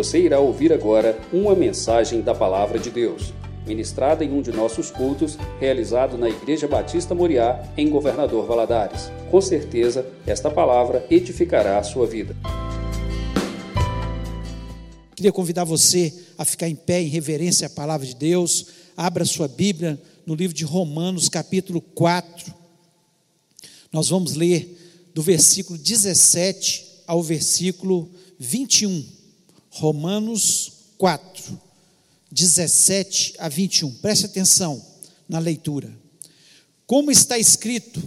Você irá ouvir agora uma mensagem da Palavra de Deus, ministrada em um de nossos cultos, realizado na Igreja Batista Moriá, em Governador Valadares. Com certeza, esta palavra edificará a sua vida. Queria convidar você a ficar em pé em reverência à palavra de Deus. Abra sua Bíblia no livro de Romanos, capítulo 4. Nós vamos ler do versículo 17 ao versículo 21. Romanos 4, 17 a 21. Preste atenção na leitura. Como está escrito: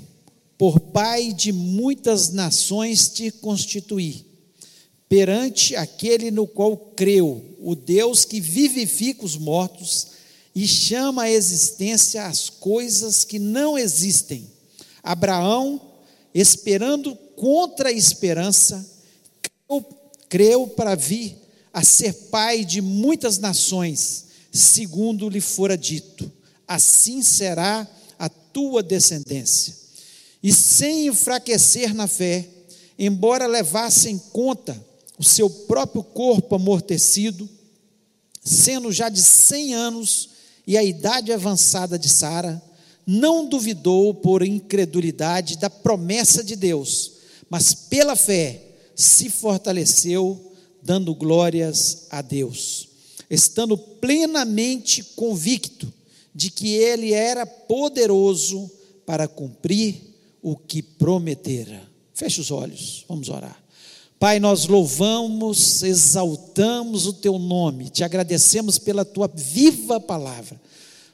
Por Pai de muitas nações te constituí, perante aquele no qual creu, o Deus que vivifica os mortos e chama à existência as coisas que não existem. Abraão, esperando contra a esperança, creu, creu para vir a ser pai de muitas nações, segundo lhe fora dito: assim será a tua descendência. E sem enfraquecer na fé, embora levasse em conta o seu próprio corpo amortecido, sendo já de cem anos e a idade avançada de Sara, não duvidou por incredulidade da promessa de Deus, mas pela fé se fortaleceu, dando glórias a Deus, estando plenamente convicto de que Ele era poderoso para cumprir o que prometera. Feche os olhos, vamos orar. Pai, nós louvamos, exaltamos o Teu nome, te agradecemos pela Tua viva palavra.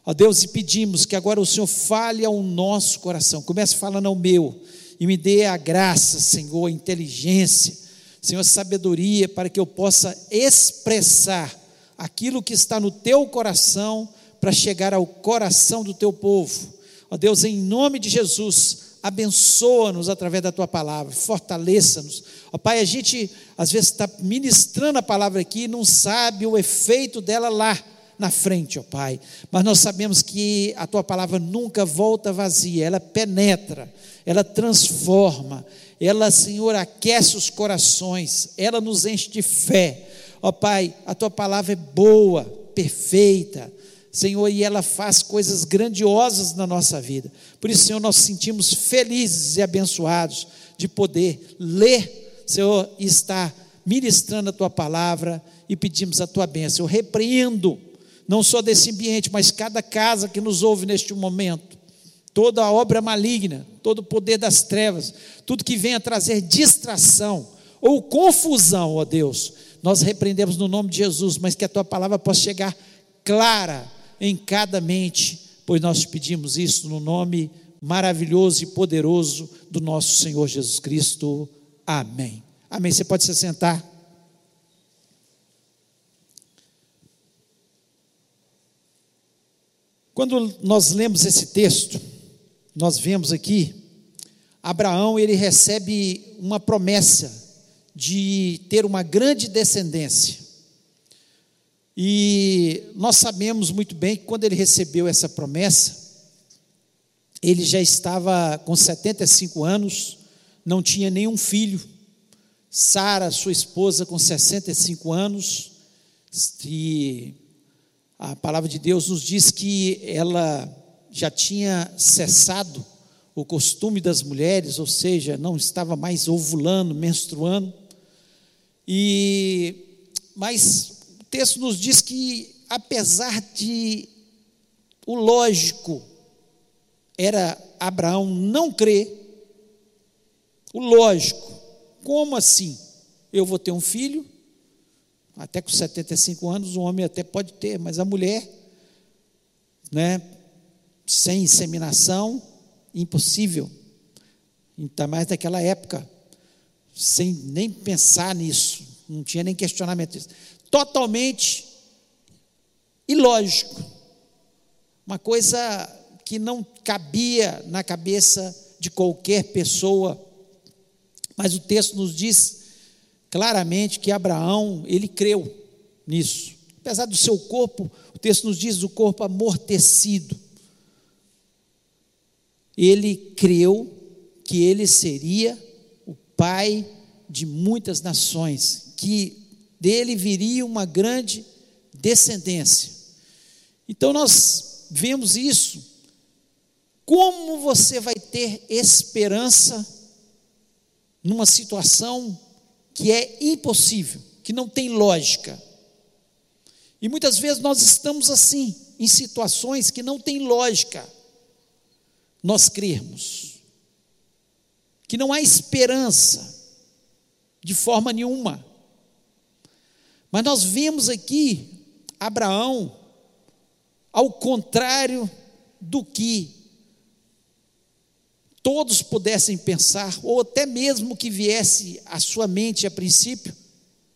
Ó Deus, e pedimos que agora o Senhor fale ao nosso coração, comece falando ao meu e me dê a graça, Senhor, a inteligência, Senhor, sabedoria, para que eu possa expressar aquilo que está no teu coração para chegar ao coração do teu povo. Ó Deus, em nome de Jesus, abençoa-nos através da tua palavra, fortaleça-nos. Ó Pai, a gente às vezes está ministrando a palavra aqui e não sabe o efeito dela lá na frente, ó Pai. Mas nós sabemos que a tua palavra nunca volta vazia, ela penetra, ela transforma, ela, Senhor, aquece os corações, ela nos enche de fé. Ó Pai, a tua palavra é boa, perfeita, Senhor, e ela faz coisas grandiosas na nossa vida. Por isso, Senhor, nós sentimos felizes e abençoados de poder ler, Senhor, e estar ministrando a tua palavra e pedimos a tua bênção. Eu repreendo não só desse ambiente, mas cada casa que nos ouve neste momento, toda a obra maligna, todo o poder das trevas, tudo que venha trazer distração ou confusão, ó Deus, nós repreendemos no nome de Jesus, mas que a tua palavra possa chegar clara em cada mente, pois nós pedimos isso no nome maravilhoso e poderoso do nosso Senhor Jesus Cristo. Amém. Amém. Você pode se sentar. Quando nós lemos esse texto, nós vemos aqui Abraão, ele recebe uma promessa de ter uma grande descendência. E nós sabemos muito bem que quando ele recebeu essa promessa, ele já estava com 75 anos, não tinha nenhum filho. Sara, sua esposa, com 65 anos, e a palavra de Deus nos diz que ela já tinha cessado o costume das mulheres, ou seja, não estava mais ovulando, menstruando. E mas o texto nos diz que apesar de o lógico era Abraão não crer, o lógico, como assim? Eu vou ter um filho, até com 75 anos, o homem até pode ter, mas a mulher, né, sem inseminação, impossível. Ainda mais naquela época, sem nem pensar nisso, não tinha nem questionamento disso. Totalmente ilógico. Uma coisa que não cabia na cabeça de qualquer pessoa. Mas o texto nos diz claramente que Abraão, ele creu nisso. Apesar do seu corpo, o texto nos diz o corpo amortecido. Ele creu que ele seria o pai de muitas nações, que dele viria uma grande descendência. Então nós vemos isso. Como você vai ter esperança numa situação que é impossível, que não tem lógica? E muitas vezes nós estamos assim, em situações que não tem lógica. Nós crermos que não há esperança de forma nenhuma. Mas nós vemos aqui Abraão, ao contrário do que todos pudessem pensar, ou até mesmo que viesse à sua mente a princípio,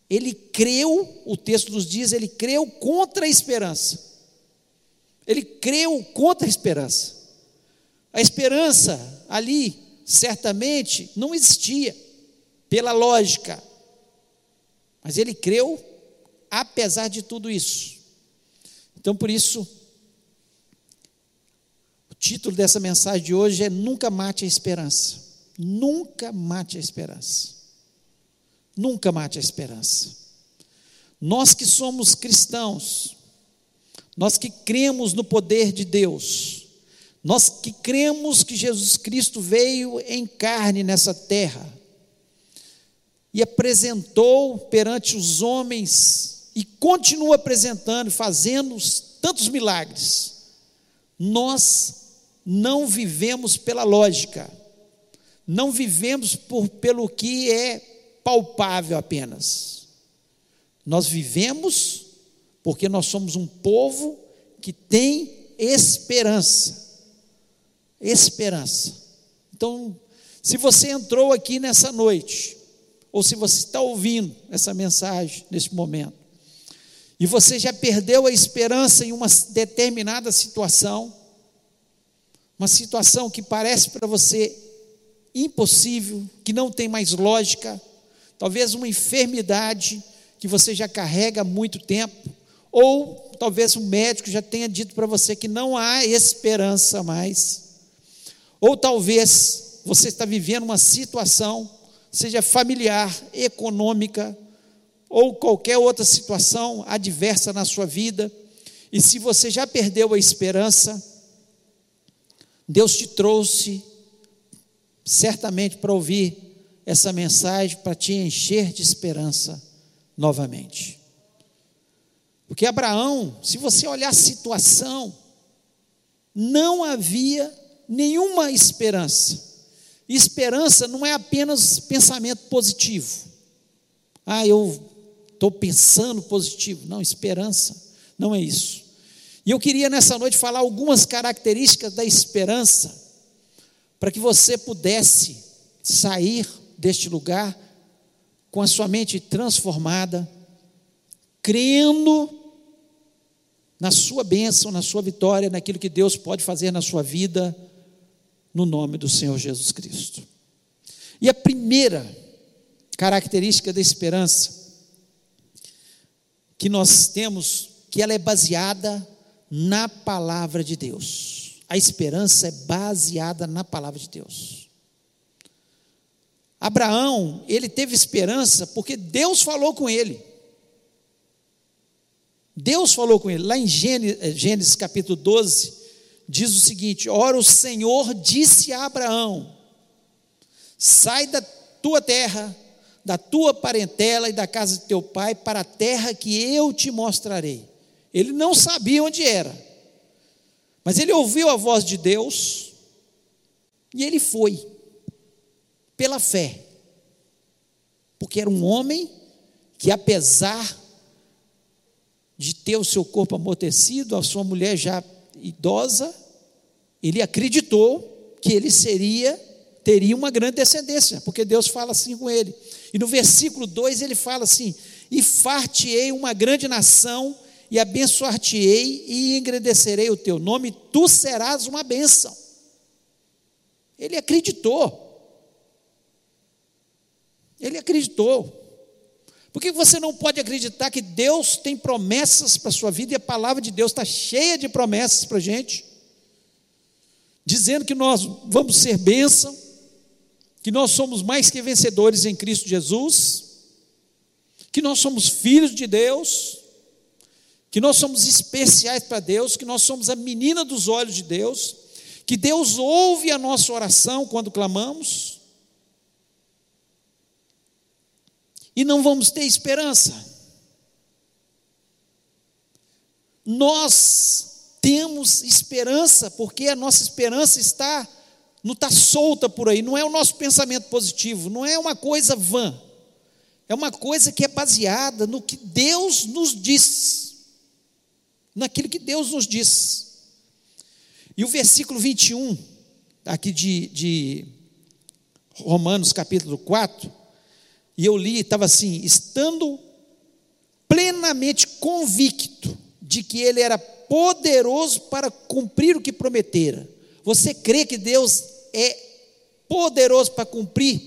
ele creu, o texto nos diz, ele creu contra a esperança. Ele creu contra a esperança. A esperança ali, certamente, não existia, pela lógica. Mas ele creu, apesar de tudo isso. Então, por isso, o título dessa mensagem de hoje é Nunca Mate a Esperança. Nunca mate a esperança. Nunca mate a esperança. Nós que somos cristãos, nós que cremos no poder de Deus, nós que cremos que Jesus Cristo veio em carne nessa terra e apresentou perante os homens e continua apresentando, fazendo tantos milagres. Nós não vivemos pela lógica, não vivemos por, pelo que é palpável apenas. Nós vivemos porque nós somos um povo que tem esperança. Esperança. Então, se você entrou aqui nessa noite, ou se você está ouvindo essa mensagem nesse momento, e você já perdeu a esperança em uma determinada situação, uma situação que parece para você impossível, que não tem mais lógica, talvez uma enfermidade que você já carrega há muito tempo, ou talvez o médico já tenha dito para você que não há esperança mais. Ou talvez você está vivendo uma situação, seja familiar, econômica, ou qualquer outra situação adversa na sua vida, e se você já perdeu a esperança, Deus te trouxe certamente para ouvir essa mensagem, para te encher de esperança novamente. Porque Abraão, se você olhar a situação, não havia nenhuma esperança. Esperança não é apenas pensamento positivo. Ah, eu estou pensando positivo. Não, esperança não é isso. E eu queria nessa noite falar algumas características da esperança, para que você pudesse sair deste lugar com a sua mente transformada, crendo na sua bênção, na sua vitória, naquilo que Deus pode fazer na sua vida, no nome do Senhor Jesus Cristo. E a primeira característica da esperança que nós temos, que ela é baseada na palavra de Deus. A esperança é baseada na palavra de Deus. Abraão, ele teve esperança porque Deus falou com ele. Deus falou com ele, lá em Gênesis, Gênesis capítulo 12, diz o seguinte: Ora, o Senhor disse a Abraão: Sai da tua terra, da tua parentela e da casa de teu pai para a terra que eu te mostrarei. Ele não sabia onde era, mas ele ouviu a voz de Deus e ele foi, pela fé, porque era um homem que, apesar de ter o seu corpo amortecido, a sua mulher já idosa, ele acreditou que ele seria, teria uma grande descendência, porque Deus fala assim com ele. E no versículo 2 ele fala assim: E far-te-ei uma grande nação, e abençoar-te-ei, e engrandecerei o teu nome, tu serás uma bênção. Ele acreditou. Ele acreditou. Por que você não pode acreditar que Deus tem promessas para a sua vida e a palavra de Deus está cheia de promessas para a gente? Dizendo que nós vamos ser bênção, que nós somos mais que vencedores em Cristo Jesus, que nós somos filhos de Deus, que nós somos especiais para Deus, que nós somos a menina dos olhos de Deus, que Deus ouve a nossa oração quando clamamos, e não vamos ter esperança. Nós temos esperança, porque a nossa esperança está, não está solta por aí, não é o nosso pensamento positivo, não é uma coisa vã, é uma coisa que é baseada no que Deus nos diz, naquilo que Deus nos diz. E o versículo 21, aqui de, de Romanos capítulo 4, e eu li, estava assim: estando plenamente convicto de que ele era poderoso para cumprir o que prometera. Você crê que Deus é poderoso para cumprir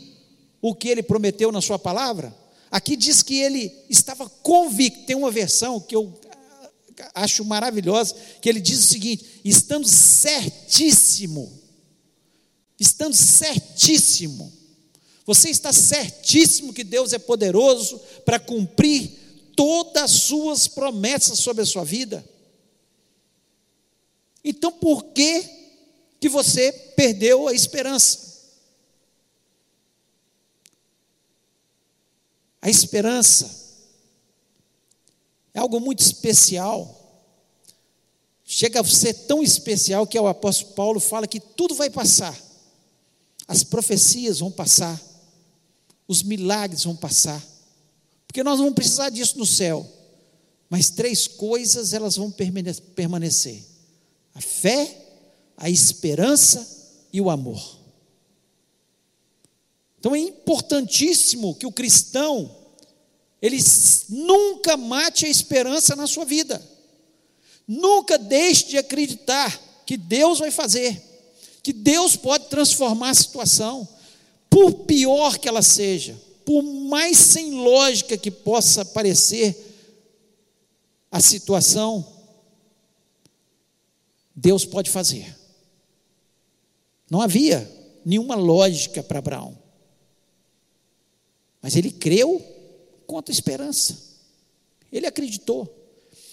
o que ele prometeu na sua palavra? Aqui diz que ele estava convicto. Tem uma versão que eu acho maravilhosa, que ele diz o seguinte: estando certíssimo, estando certíssimo, você está certíssimo que Deus é poderoso para cumprir todas as suas promessas sobre a sua vida. Então, por que que você perdeu a esperança? A esperança é algo muito especial. Chega a ser tão especial que o apóstolo Paulo fala que tudo vai passar. As profecias vão passar. Os milagres vão passar porque nós vamos precisar disso no céu. Mas três coisas elas vão permanecer: a fé, a esperança e o amor. Então é importantíssimo que o cristão ele nunca mate a esperança na sua vida. Nunca deixe de acreditar que Deus vai fazer, que Deus pode transformar a situação, por pior que ela seja por mais sem lógica que possa parecer a situação, Deus pode fazer. Não havia nenhuma lógica para Abraão. Mas ele creu contra a esperança. Ele acreditou.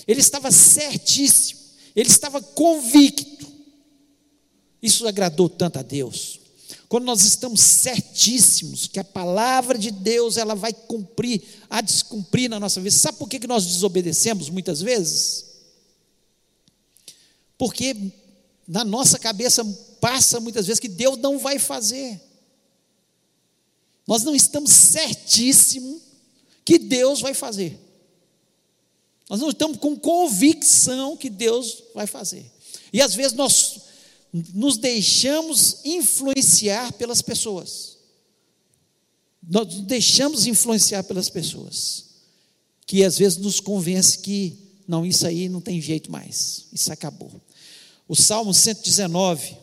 Ele estava certíssimo. Ele estava convicto. Isso agradou tanto a Deus quando nós estamos certíssimos que a palavra de Deus ela vai cumprir, a descumprir na nossa vida. Sabe por que nós desobedecemos muitas vezes? Porque na nossa cabeça passa muitas vezes que Deus não vai fazer. Nós não estamos certíssimos que Deus vai fazer. Nós não estamos com convicção que Deus vai fazer. E às vezes nós nos deixamos influenciar pelas pessoas. Nós nos deixamos influenciar pelas pessoas, que às vezes nos convence que não, isso aí não tem jeito mais, isso acabou. O Salmo 119,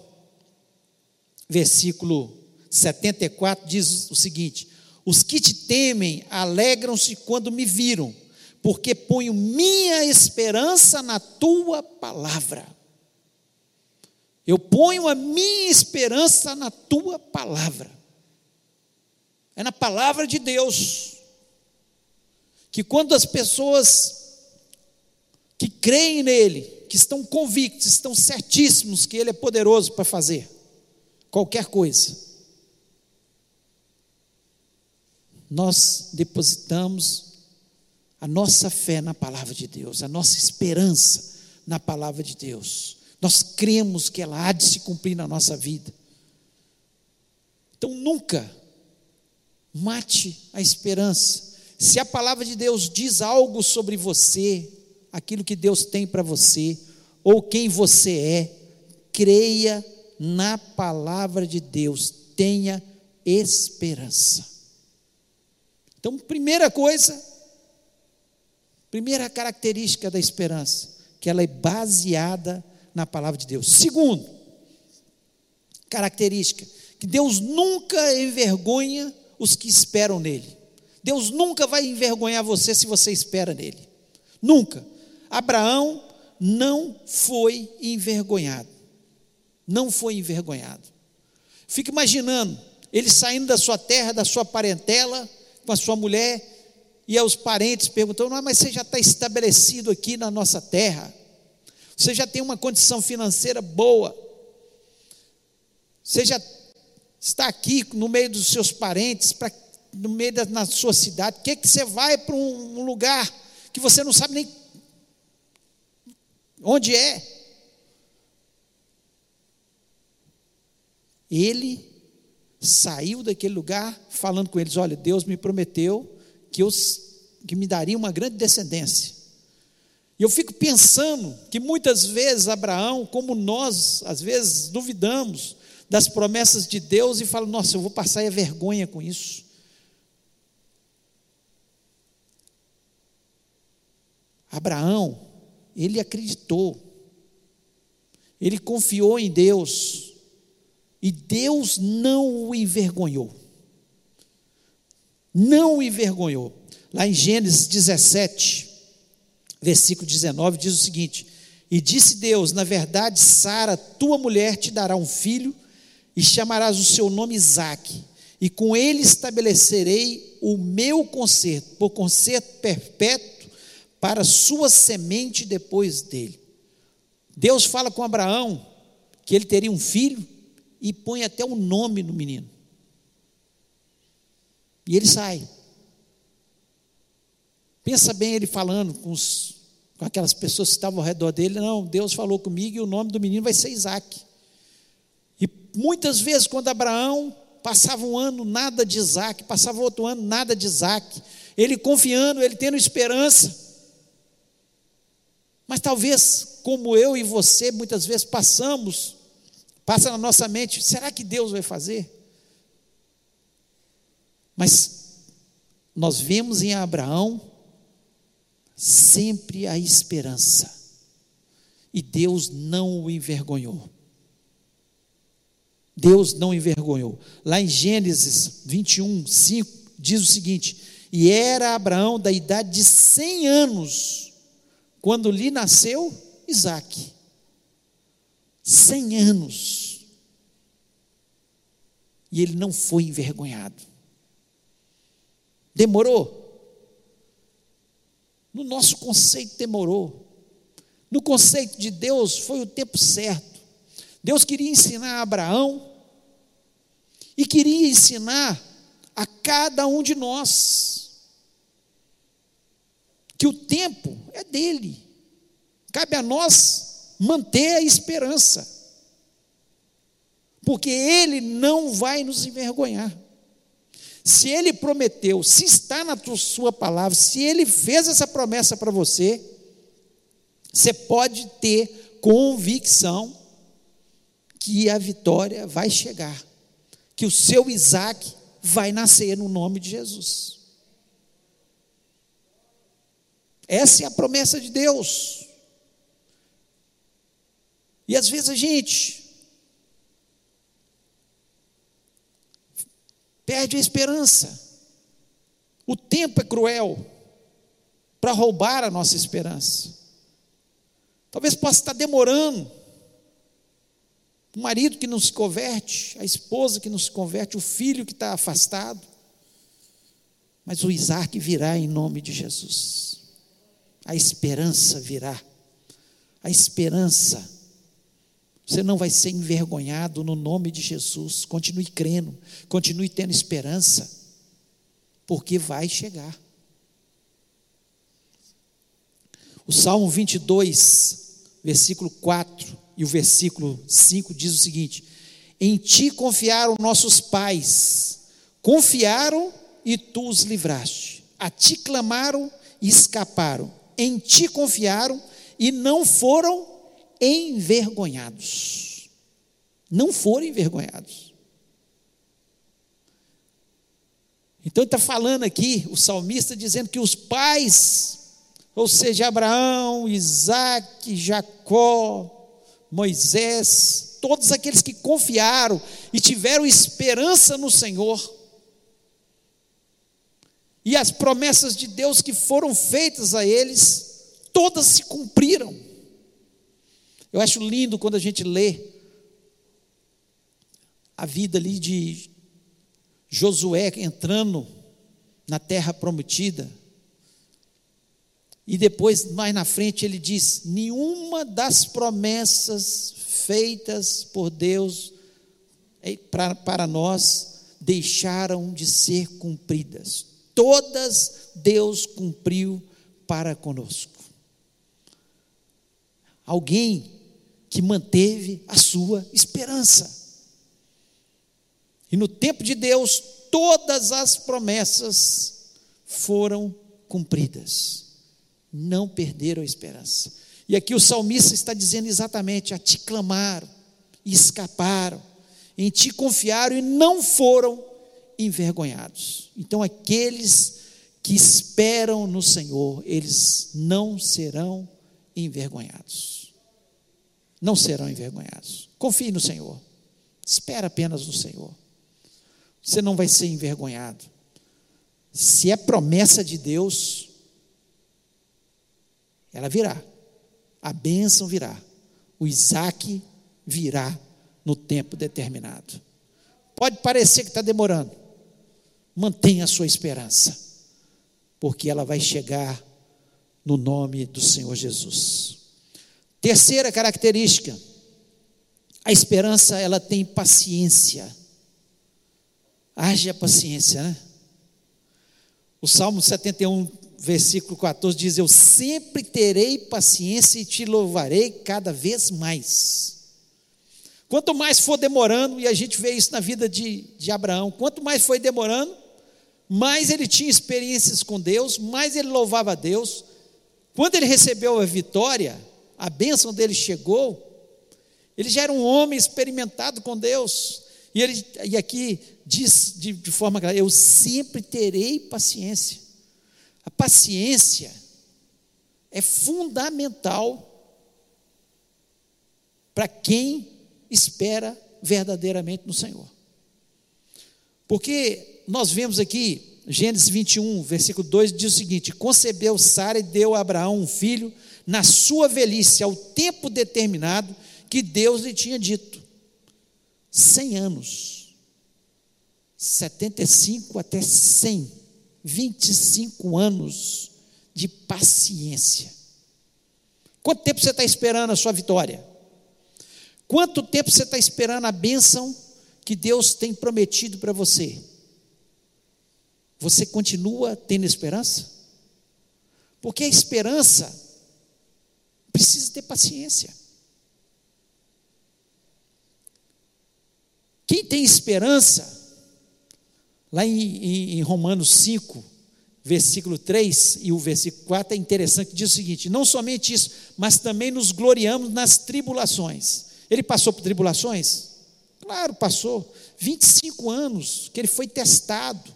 versículo 74 diz o seguinte: Os que te temem alegram-se quando me viram, porque ponho minha esperança na tua palavra. Eu ponho a minha esperança na tua palavra. É na palavra de Deus. Que quando as pessoas que creem nele, que estão convictos, estão certíssimos que ele é poderoso para fazer qualquer coisa, nós depositamos a nossa fé na palavra de Deus, a nossa esperança na palavra de Deus. Nós cremos que ela há de se cumprir na nossa vida. Então nunca mate a esperança. Se a palavra de Deus diz algo sobre você, aquilo que Deus tem para você, ou quem você é, creia na palavra de Deus, tenha esperança. Então, primeira coisa, primeira característica da esperança, que ela é baseada na palavra de Deus. Segundo, característica, que Deus nunca envergonha os que esperam nele. Deus nunca vai envergonhar você se você espera nele. Nunca. Abraão não foi envergonhado. Não foi envergonhado. Fica imaginando ele saindo da sua terra, da sua parentela, com a sua mulher, e os parentes perguntando: ah, mas você já está estabelecido aqui na nossa terra, você já tem uma condição financeira boa, você já está aqui no meio dos seus parentes, pra, no meio da na sua cidade, o que, que você vai para um, um lugar que você não sabe nem onde é? Ele saiu daquele lugar falando com eles: Olha, Deus me prometeu que, eu, que me daria uma grande descendência. E eu fico pensando que muitas vezes Abraão, como nós, às vezes duvidamos das promessas de Deus e falo, nossa, eu vou passar a vergonha com isso. Abraão, ele acreditou, ele confiou em Deus, e Deus não o envergonhou não o envergonhou. Lá em Gênesis 17, versículo 19, diz o seguinte: E disse Deus: Na verdade, Sara, tua mulher, te dará um filho, e chamarás o seu nome Isaque, e com ele estabelecerei o meu conserto, por conserto perpétuo, para sua semente depois dele. Deus fala com Abraão que ele teria um filho e põe até o um nome no menino. E ele sai. Pensa bem ele falando com, os, com aquelas pessoas que estavam ao redor dele. Não, Deus falou comigo e o nome do menino vai ser Isaac. E muitas vezes, quando Abraão passava um ano, nada de Isaac, passava outro ano, nada de Isaac, ele confiando, ele tendo esperança. Mas talvez, como eu e você, muitas vezes passamos, passa na nossa mente: será que Deus vai fazer? Mas nós vemos em Abraão sempre a esperança. E Deus não o envergonhou. Deus não envergonhou. Lá em Gênesis 21, 5, diz o seguinte: E era Abraão da idade de 100 anos, quando lhe nasceu Isaac. 100 anos. E ele não foi envergonhado. Demorou? No nosso conceito, demorou. No conceito de Deus, foi o tempo certo. Deus queria ensinar a Abraão e queria ensinar a cada um de nós que o tempo é dele. Cabe a nós manter a esperança, porque ele não vai nos envergonhar. Se ele prometeu, se está na sua palavra, se ele fez essa promessa para você, você pode ter convicção que a vitória vai chegar, que o seu Isaac vai nascer no nome de Jesus. Essa é a promessa de Deus. E às vezes a gente perde a esperança. O tempo é cruel para roubar a nossa esperança. Talvez possa estar demorando. O marido que não se converte, a esposa que não se converte, o filho que está afastado. Mas o Isaac virá em nome de Jesus. A esperança virá. A esperança você não vai ser envergonhado no nome de Jesus. Continue crendo, continue tendo esperança, porque vai chegar. O Salmo 22, versículo 4 e o versículo 5 diz o seguinte: Em ti confiaram nossos pais, confiaram e tu os livraste. A ti clamaram e escaparam. Em ti confiaram e não foram envergonhados. Não foram envergonhados. Então está falando aqui, o salmista dizendo que os pais, ou seja, Abraão, Isaac, Jacó, Moisés, todos aqueles que confiaram e tiveram esperança no Senhor, e as promessas de Deus que foram feitas a eles, todas se cumpriram. Eu acho lindo quando a gente lê a vida ali de Josué entrando na terra prometida, E depois, mais na frente, ele diz: nenhuma das promessas feitas por Deus para, para nós deixaram de ser cumpridas. Todas Deus cumpriu para conosco. Alguém que manteve a sua esperança. E no tempo de Deus, todas as promessas foram cumpridas. Não perderam a esperança. E aqui o salmista está dizendo exatamente: a ti clamaram e escaparam, em ti confiaram e não foram envergonhados. Então, aqueles que esperam no Senhor, eles não serão envergonhados. Não serão envergonhados. Confie no Senhor. Espera apenas no Senhor. Você não vai ser envergonhado. Se é promessa de Deus, ela virá. A bênção virá. O Isaac virá no tempo determinado. Pode parecer que está demorando. Mantenha a sua esperança, porque ela vai chegar no nome do Senhor Jesus. Terceira característica, a esperança ela tem paciência. Haja paciência, né? O Salmo 71, versículo 14 diz: Eu sempre terei paciência e te louvarei cada vez mais. Quanto mais for demorando, e a gente vê isso na vida de, de Abraão, quanto mais foi demorando, mais ele tinha experiências com Deus, mais ele louvava a Deus. Quando ele recebeu a vitória, a bênção dele chegou, ele já era um homem experimentado com Deus. E, ele, e aqui diz de, de forma clara: Eu sempre terei paciência. A paciência é fundamental para quem espera verdadeiramente no Senhor. Porque nós vemos aqui, Gênesis 21, versículo 2, diz o seguinte: Concebeu Sara e deu a Abraão um filho na sua velhice, ao tempo determinado que Deus lhe tinha dito. 100 anos, 75 até 100, 25 anos de paciência. Quanto tempo você está esperando a sua vitória? Quanto tempo você está esperando a bênção que Deus tem prometido para você? Você continua tendo esperança? Porque a esperança precisa ter paciência. Quem tem esperança, lá em, em, em, Romanos 5, versículo 3 e o versículo 4 é interessante, diz o seguinte: não somente isso, mas também nos gloriamos nas tribulações. Ele passou por tribulações? Claro, passou. 25 anos que ele foi testado.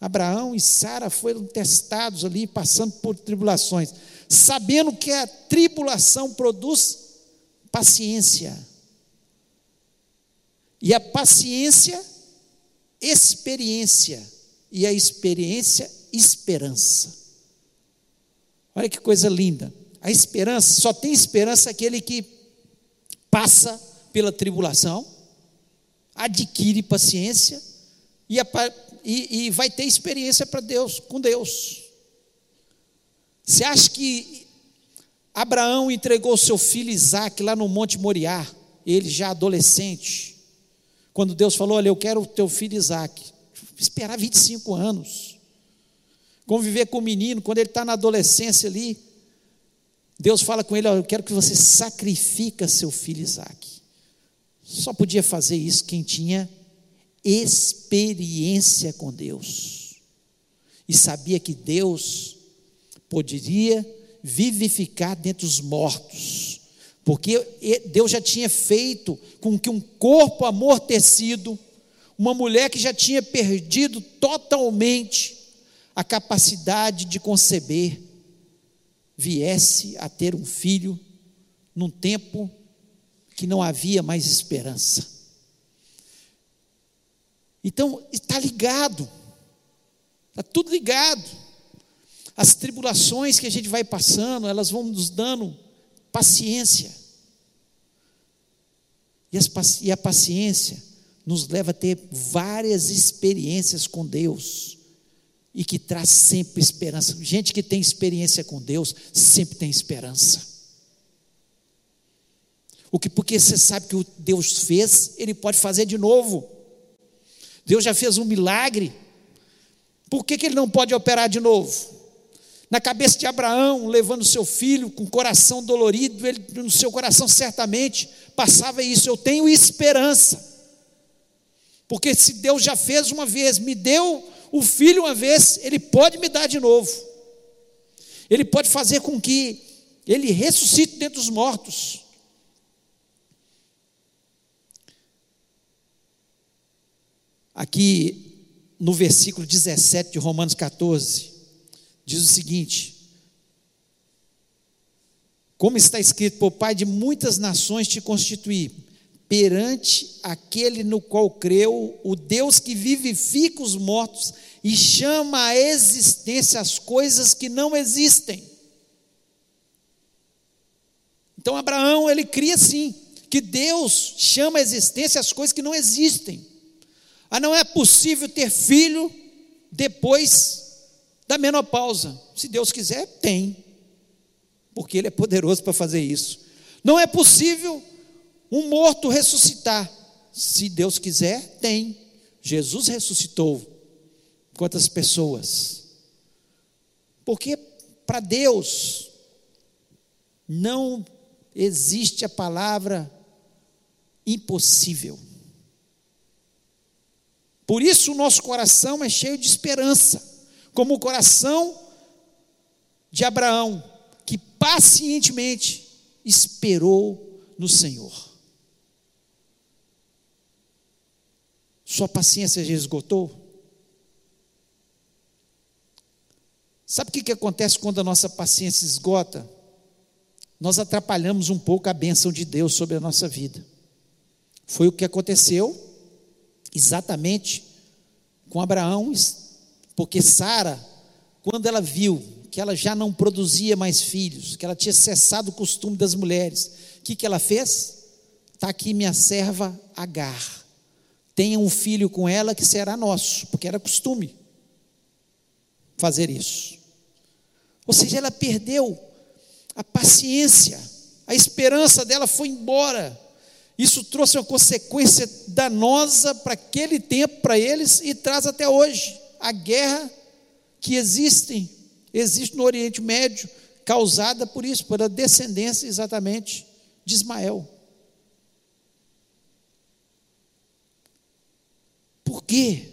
Abraão e Sara foram testados ali, passando por tribulações, sabendo que a tribulação produz paciência. E a paciência, experiência. E a experiência, esperança. Olha que coisa linda. A esperança, só tem esperança aquele que passa pela tribulação, adquire paciência e, e, e vai ter experiência para Deus, com Deus. Você acha que Abraão entregou seu filho Isaac lá no Monte Moriá, ele já adolescente, quando Deus falou: Olha, eu quero o teu filho Isaac. Esperar 25 anos. Conviver com o menino, quando ele está na adolescência ali. Deus fala com ele: Olha, eu quero que você sacrifique seu filho Isaac. Só podia fazer isso quem tinha experiência com Deus. E sabia que Deus poderia vivificar dentre os mortos porque Deus já tinha feito com que um corpo amortecido, uma mulher que já tinha perdido totalmente a capacidade de conceber, viesse a ter um filho num tempo que não havia mais esperança. Então, está ligado, está tudo ligado. As tribulações que a gente vai passando, elas vão nos dando paciência. E a paciência nos leva a ter várias experiências com Deus, e que traz sempre esperança. Gente que tem experiência com Deus sempre tem esperança. O que porque você sabe que o Deus fez, ele pode fazer de novo. Deus já fez um milagre. Por que, que ele não pode operar de novo? Na cabeça de Abraão, levando seu filho com o coração dolorido, ele, no seu coração certamente passava isso. Eu tenho esperança. Porque se Deus já fez uma vez, me deu o filho uma vez, ele pode me dar de novo. Ele pode fazer com que ele ressuscite dentre os mortos. Aqui no versículo 17 de Romanos 14, diz o seguinte: Como está escrito, por Pai de muitas nações te constituí, perante aquele no qual creu, o Deus que vivifica os mortos e chama à existência as coisas que não existem. Então Abraão, ele cria sim, que Deus chama à existência as coisas que não existem. Ah, não é possível ter filho depois da menopausa. Se Deus quiser, tem. Porque Ele é poderoso para fazer isso. Não é possível um morto ressuscitar. Se Deus quiser, tem. Jesus ressuscitou. Quantas pessoas? Porque para Deus não existe a palavra impossível. Por isso o nosso coração é cheio de esperança, como o coração de Abraão, que pacientemente esperou no Senhor. Sua paciência já esgotou? Sabe o que, acontece quando a nossa paciência esgota? Nós atrapalhamos um pouco a bênção de Deus sobre a nossa vida. Foi o que aconteceu exatamente com Abraão, porque Sara, quando ela viu que ela já não produzia mais filhos, que ela tinha cessado o costume das mulheres, o que, que ela fez? Está aqui minha serva Agar. Tenha um filho com ela que será nosso, porque era costume fazer isso. Ou seja, ela perdeu a paciência, a esperança dela foi embora. Isso trouxe uma consequência danosa para aquele tempo, para eles, e traz até hoje a guerra que existe, existe no Oriente Médio, causada por isso, pela descendência exatamente de Ismael. Por quê?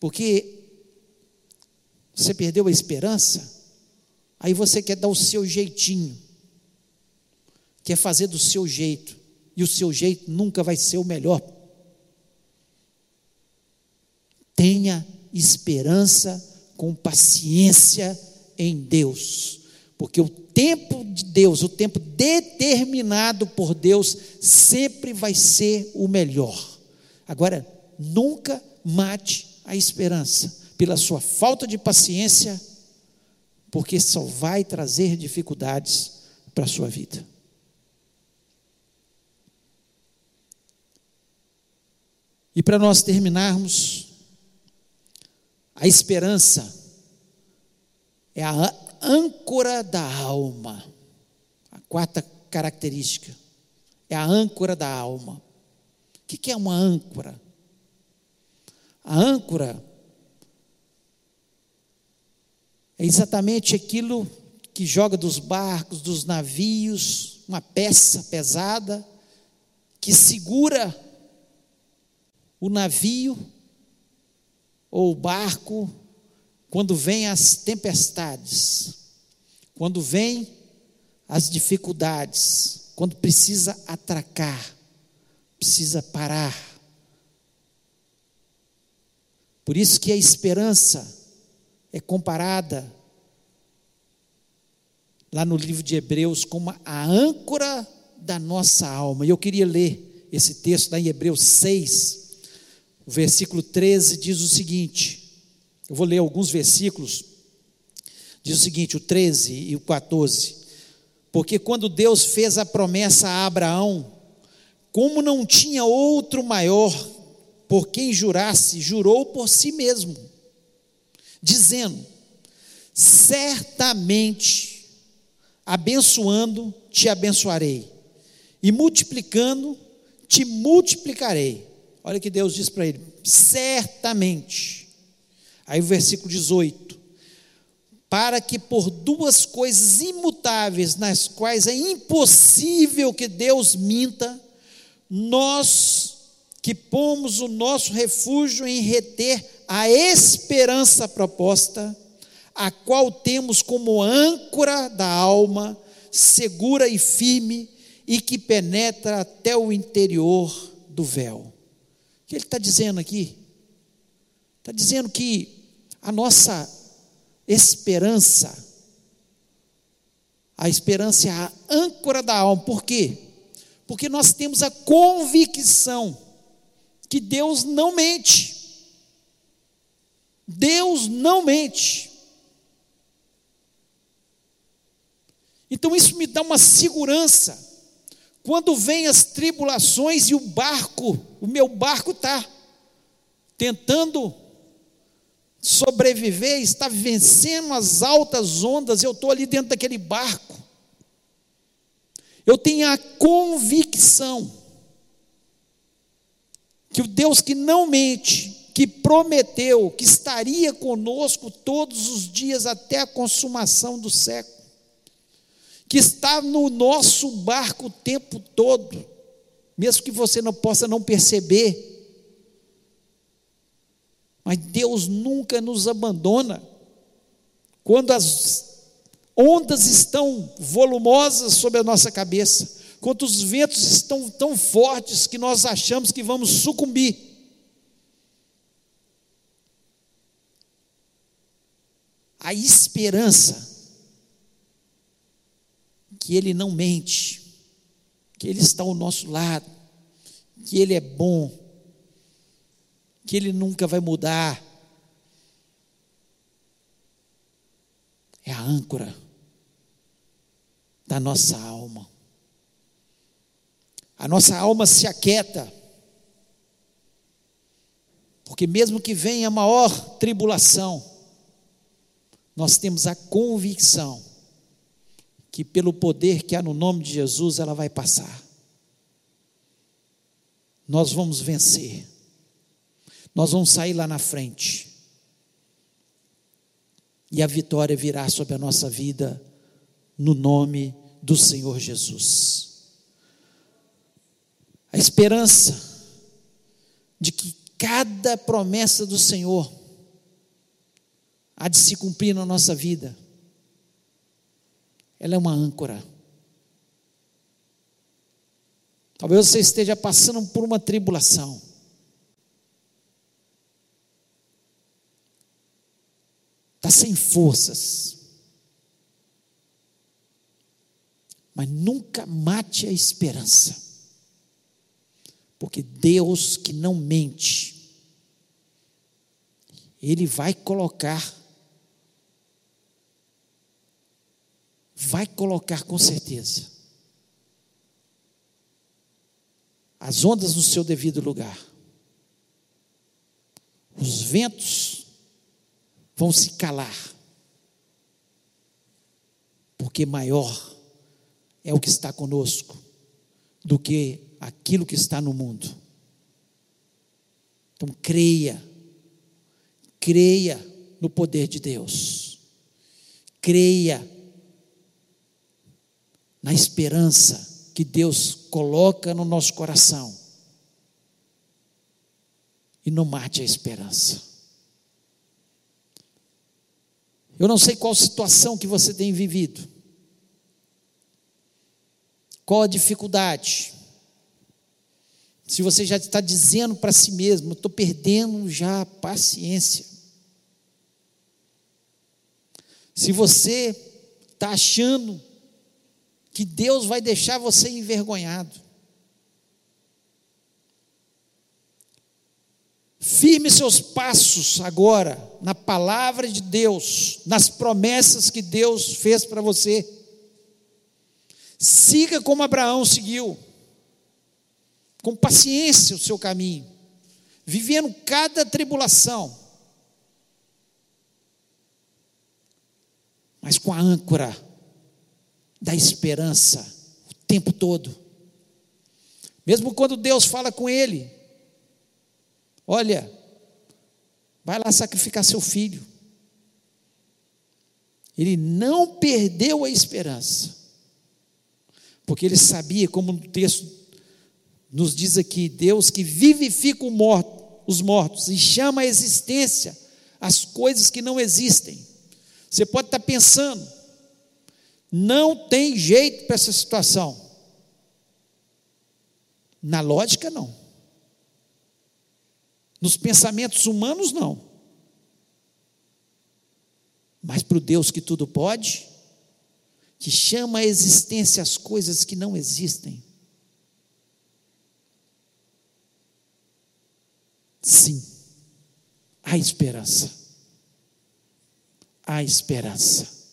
Porque você perdeu a esperança, aí você quer dar o seu jeitinho quer fazer do seu jeito, e o seu jeito nunca vai ser o melhor. Tenha esperança com paciência em Deus, porque o tempo de Deus, o tempo determinado por Deus, sempre vai ser o melhor. Agora, nunca mate a esperança pela sua falta de paciência, porque só vai trazer dificuldades para a sua vida. E para nós terminarmos, a esperança é a âncora da alma. A quarta característica é a âncora da alma. O que é uma âncora? A âncora é exatamente aquilo que joga dos barcos, dos navios, uma peça pesada que segura o navio ou o barco, quando vem as tempestades, quando vem as dificuldades, quando precisa atracar, precisa parar. Por isso que a esperança é comparada lá no livro de Hebreus como a âncora da nossa alma. E eu queria ler esse texto lá em Hebreus 6, o versículo 13 diz o seguinte: eu vou ler alguns versículos. Diz o seguinte, o 13 e o 14. Porque quando Deus fez a promessa a Abraão, como não tinha outro maior por quem jurasse, jurou por si mesmo, dizendo: certamente, abençoando, te abençoarei, e multiplicando, te multiplicarei. Olha que Deus diz para ele: certamente. Aí o versículo 18: para que por duas coisas imutáveis, nas quais é impossível que Deus minta, nós que pomos o nosso refúgio em reter a esperança proposta, a qual temos como âncora da alma, segura e firme, e que penetra até o interior do véu. Que ele está dizendo aqui? Está dizendo que a nossa esperança, a esperança é a âncora da alma, por quê? Porque nós temos a convicção que Deus não mente. Deus não mente. Então isso me dá uma segurança. Quando vem as tribulações e o barco, o meu barco está tentando sobreviver, está vencendo as altas ondas, eu estou ali dentro daquele barco. Eu tenho a convicção que o Deus que não mente, que prometeu que estaria conosco todos os dias até a consumação do século, que está no nosso barco o tempo todo, mesmo que você não possa não perceber, mas Deus nunca nos abandona. Quando as ondas estão volumosas sobre a nossa cabeça, quando os ventos estão tão fortes que nós achamos que vamos sucumbir. A esperança que Ele não mente, que Ele está ao nosso lado, que Ele é bom, que Ele nunca vai mudar. É a âncora da nossa alma. A nossa alma se aquieta, porque mesmo que venha a maior tribulação, nós temos a convicção que pelo poder que há no nome de Jesus ela vai passar. Nós vamos vencer. Nós vamos sair lá na frente. E a vitória virá sobre a nossa vida no nome do Senhor Jesus. A esperança de que cada promessa do Senhor há de se cumprir na nossa vida. Ela é uma âncora. Talvez você esteja passando por uma tribulação. está sem forças. Mas nunca mate a esperança, porque Deus que não mente, Ele vai colocar, vai colocar com certeza, as ondas no seu devido lugar, os ventos vão se calar, porque maior é o que está conosco do que aquilo que está no mundo. Então, creia, creia no poder de Deus, creia na esperança que Deus coloca no nosso coração e não mate a esperança. Eu não sei qual situação que você tem vivido, qual a dificuldade. Se você já está dizendo para si mesmo, estou perdendo já a paciência. Se você está achando que Deus vai deixar você envergonhado, Firme seus passos agora na palavra de Deus, nas promessas que Deus fez para você. Siga como Abraão seguiu, com paciência o seu caminho, vivendo cada tribulação, mas com a âncora da esperança o tempo todo. Mesmo quando Deus fala com ele, olha, vai lá sacrificar seu filho. Ele não perdeu a esperança, porque ele sabia, como o texto nos diz aqui, Deus que vivifica os mortos e chama à existência as coisas que não existem. Você pode estar pensando, não tem jeito para essa situação. Na lógica, não. Nos pensamentos humanos, não. Mas para o Deus que tudo pode, que chama a existência as coisas que não existem. Sim, há esperança. Há esperança.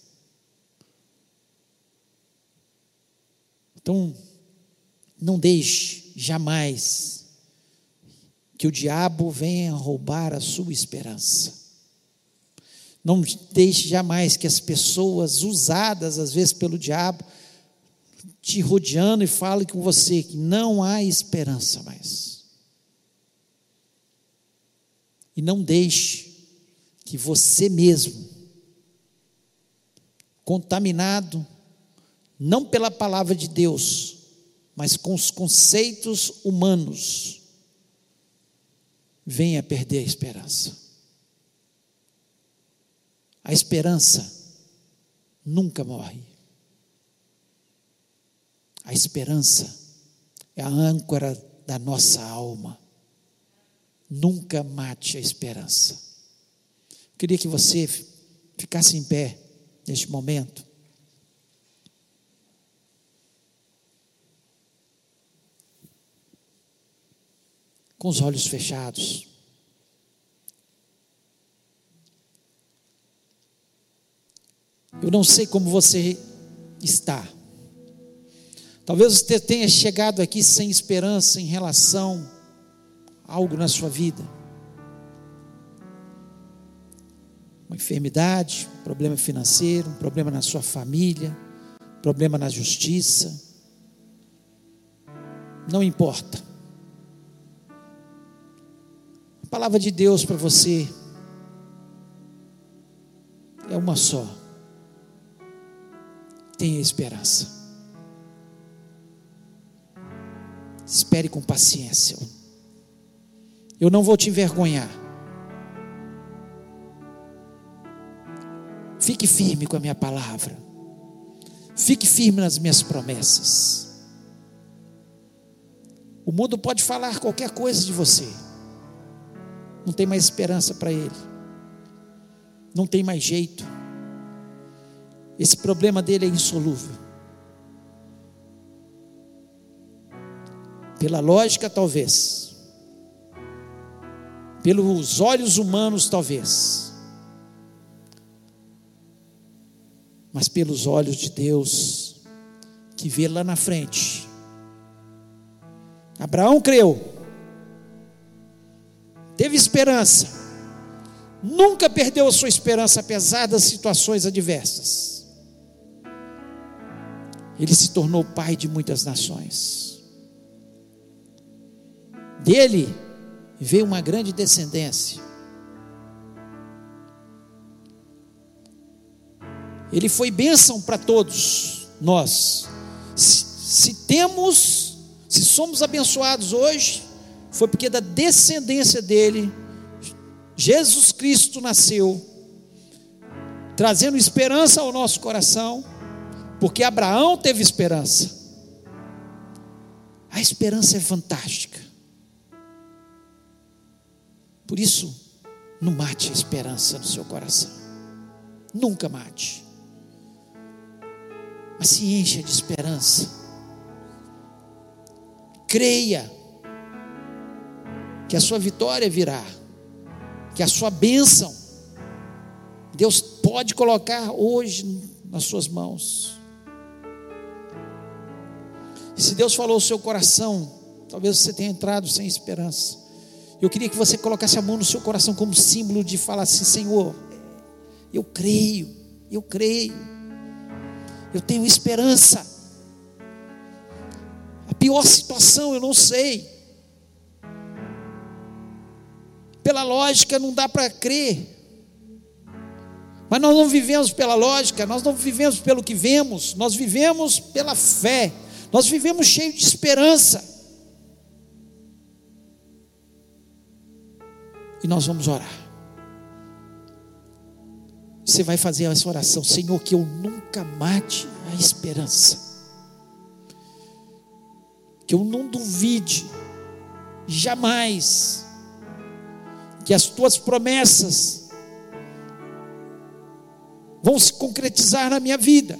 Então, não deixe jamais que o diabo venha roubar a sua esperança. Não deixe jamais que as pessoas usadas às vezes pelo diabo te rodeando e falem com você que não há esperança mais. E não deixe que você mesmo, contaminado, não pela palavra de Deus, mas com os conceitos humanos, venha perder a esperança. A esperança nunca morre. A esperança é a âncora da nossa alma. Nunca mate a esperança. Queria que você ficasse em pé neste momento. Com os olhos fechados. Eu não sei como você está. Talvez você tenha chegado aqui sem esperança em relação a algo na sua vida. Uma enfermidade, um problema financeiro, um problema na sua família, um problema na justiça. Não importa. Palavra de Deus para você é uma só tenha esperança. Espere com paciência. Eu não vou te envergonhar. Fique firme com a minha palavra. Fique firme nas minhas promessas. O mundo pode falar qualquer coisa de você. Não tem mais esperança para ele. Não tem mais jeito. Esse problema dele é insolúvel. Pela lógica, talvez. Pelos olhos humanos, talvez. Mas pelos olhos de Deus, que vê lá na frente. Abraão creu, teve esperança, nunca perdeu a sua esperança apesar das situações adversas ele se tornou pai de muitas nações. Dele veio uma grande descendência. Ele foi bênção para todos nós. Se, se, temos, se somos abençoados hoje, foi porque da descendência dele, Jesus Cristo nasceu, trazendo esperança ao nosso coração porque Abraão teve esperança. A esperança é fantástica. Por isso, não mate a esperança no seu coração. Nunca mate. Mas se encha de esperança. Creia que a sua vitória virá, que a sua bênção Deus pode colocar hoje nas suas mãos. Se Deus falou o seu coração, talvez você tenha entrado sem esperança. Eu queria que você colocasse a mão no seu coração como símbolo de falar assim: Senhor, eu creio, eu creio, eu tenho esperança. A pior situação eu não sei. Pela lógica não dá para crer. Mas nós não vivemos pela lógica, nós não vivemos pelo que vemos, nós vivemos pela fé, nós vivemos cheio de esperança. E nós vamos orar. Você vai fazer essa oração, Senhor, que eu nunca mate a esperança, que eu não duvide, jamais, que as tuas promessas vão se concretizar na minha vida,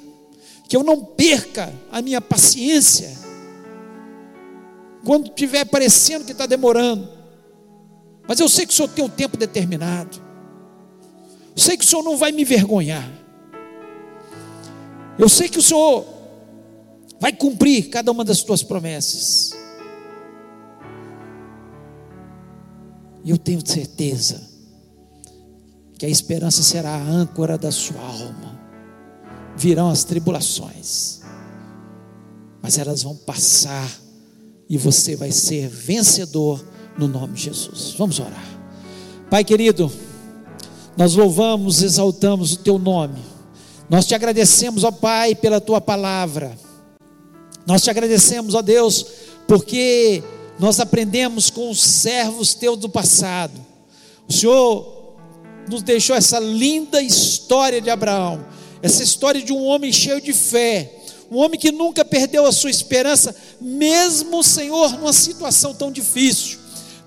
que eu não perca a minha paciência, quando estiver parecendo que está demorando, mas eu sei que o Senhor tem um tempo determinado, eu sei que o Senhor não vai me envergonhar, eu sei que o Senhor vai cumprir cada uma das tuas promessas, e eu tenho certeza, que a esperança será a âncora da sua alma. Virão as tribulações, mas elas vão passar e você vai ser vencedor no nome de Jesus. Vamos orar. Pai querido, nós louvamos, exaltamos o teu nome. Nós te agradecemos, ó Pai, pela tua palavra. Nós te agradecemos, ó Deus, porque nós aprendemos com os servos teus do passado. O Senhor nos deixou essa linda história de Abraão, essa história de um homem cheio de fé, um homem que nunca perdeu a sua esperança, mesmo, Senhor, numa situação tão difícil.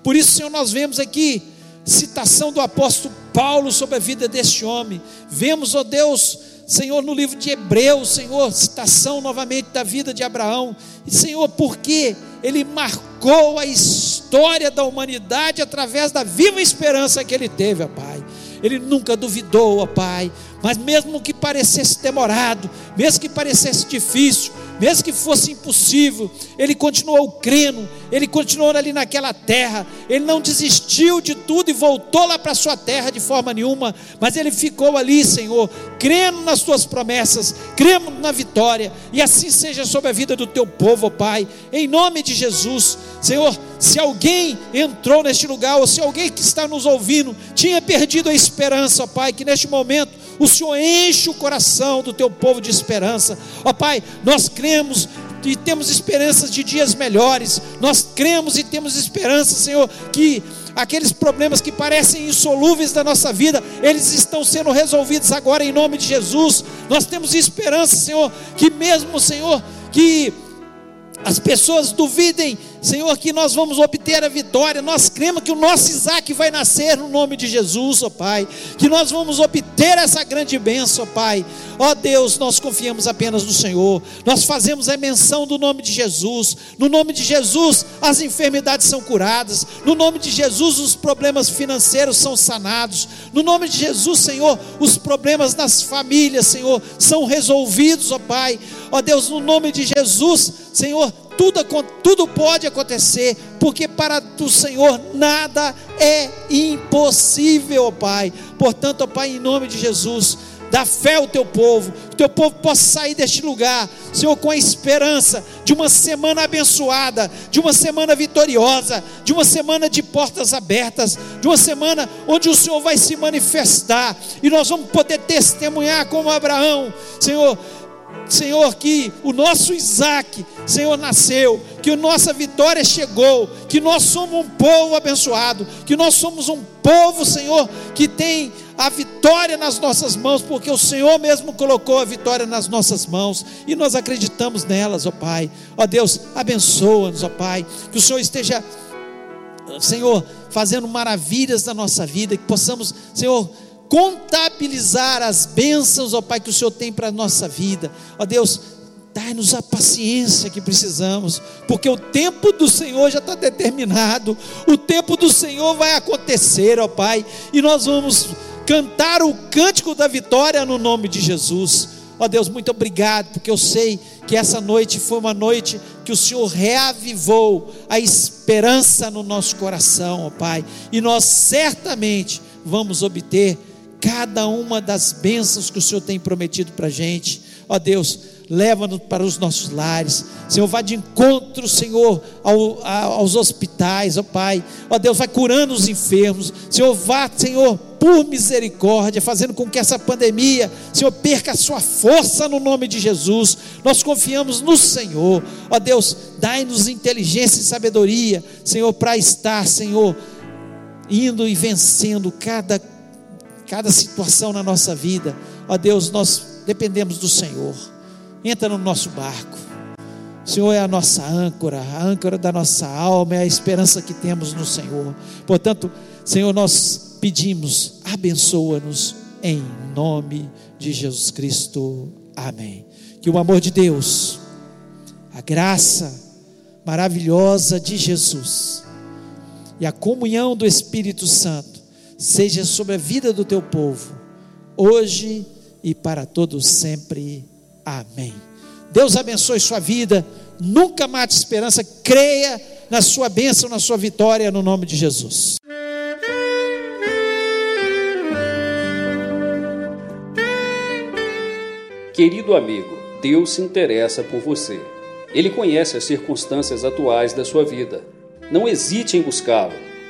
Por isso, Senhor, nós vemos aqui citação do apóstolo Paulo sobre a vida deste homem. Vemos, ó Deus, Senhor, no livro de Hebreus, Senhor, citação novamente da vida de Abraão. E, Senhor, porque ele marcou a história da humanidade através da viva esperança que ele teve, ó Pai. Ele nunca duvidou, ó Pai. Mas mesmo que parecesse demorado, mesmo que parecesse difícil, mesmo que fosse impossível, ele continuou crendo, ele continuou ali naquela terra, ele não desistiu de tudo e voltou lá para a sua terra de forma nenhuma, mas ele ficou ali, Senhor, crendo nas tuas promessas, crendo na vitória, e assim seja sobre a vida do teu povo, ó Pai, em nome de Jesus, Senhor. Se alguém entrou neste lugar, ou se alguém que está nos ouvindo tinha perdido a esperança, ó Pai, que neste momento o Senhor enche o coração do teu povo de esperança. Ó Pai, nós cremos e temos esperanças de dias melhores. Nós cremos e temos esperança, Senhor, que aqueles problemas que parecem insolúveis da nossa vida, eles estão sendo resolvidos agora em nome de Jesus. Nós temos esperança, Senhor, que mesmo, Senhor, que as pessoas duvidem, Senhor, que nós vamos obter a vitória. Nós cremos que o nosso Isaac vai nascer no nome de Jesus, ó Pai. Que nós vamos obter essa grande bênção, ó Pai. Ó Deus, nós confiamos apenas no Senhor. Nós fazemos a menção do nome de Jesus. No nome de Jesus, as enfermidades são curadas. No nome de Jesus, os problemas financeiros são sanados. No nome de Jesus, Senhor, os problemas nas famílias, Senhor, são resolvidos, ó Pai. Ó Deus, no nome de Jesus, Senhor, tudo, tudo pode acontecer, porque para o Senhor nada é impossível, ó Pai. Portanto, ó Pai, em nome de Jesus, dá fé ao teu povo, que o teu povo possa sair deste lugar, Senhor, com a esperança de uma semana abençoada, de uma semana vitoriosa, de uma semana de portas abertas, de uma semana onde o Senhor vai se manifestar e nós vamos poder testemunhar como Abraão, Senhor Senhor, que o nosso Isaac, Senhor, nasceu, que a nossa vitória chegou, que nós somos um povo abençoado, que nós somos um povo, Senhor, que tem a vitória nas nossas mãos, porque o Senhor mesmo colocou a vitória nas nossas mãos e nós acreditamos nelas, ó Pai. Ó Deus, abençoa-nos, ó Pai, que o Senhor esteja, Senhor, fazendo maravilhas na nossa vida, que possamos, Senhor, contabilizar as bênçãos, ó Pai, que o Senhor tem para a nossa vida. Ó Deus, dai-nos a paciência que precisamos, porque o tempo do Senhor já está determinado, o tempo do Senhor vai acontecer, ó Pai, e nós vamos cantar o cântico da vitória no nome de Jesus. Ó Deus, muito obrigado, porque eu sei que essa noite foi uma noite que o Senhor reavivou a esperança no nosso coração, ó Pai, e nós certamente vamos obter cada uma das bênçãos que o Senhor tem prometido para a gente. Ó Deus, leva-nos para os nossos lares. Senhor, vá de encontro, Senhor, ao, aos hospitais, ó Pai. Ó Deus, vai curando os enfermos. Senhor, vá, Senhor, por misericórdia, fazendo com que essa pandemia, Senhor, perca a sua força no nome de Jesus. Nós confiamos no Senhor. Ó Deus, dai-nos inteligência e sabedoria, Senhor, para estar, Senhor, indo e vencendo cada, cada situação na nossa vida. Ó Deus, nós dependemos do Senhor entra no nosso barco. O Senhor é a nossa âncora, a âncora da nossa alma, é a esperança que temos no Senhor. Portanto, Senhor, nós pedimos, abençoa-nos em nome de Jesus Cristo. Amém. Que o amor de Deus, a graça maravilhosa de Jesus e a comunhão do Espírito Santo seja sobre a vida do teu povo, hoje e para todos sempre. Amém. Deus abençoe sua vida. Nunca mate esperança. Creia na sua bênção, na sua vitória, no nome de Jesus. Querido amigo, Deus se interessa por você. Ele conhece as circunstâncias atuais da sua vida. Não hesite em buscá-lo.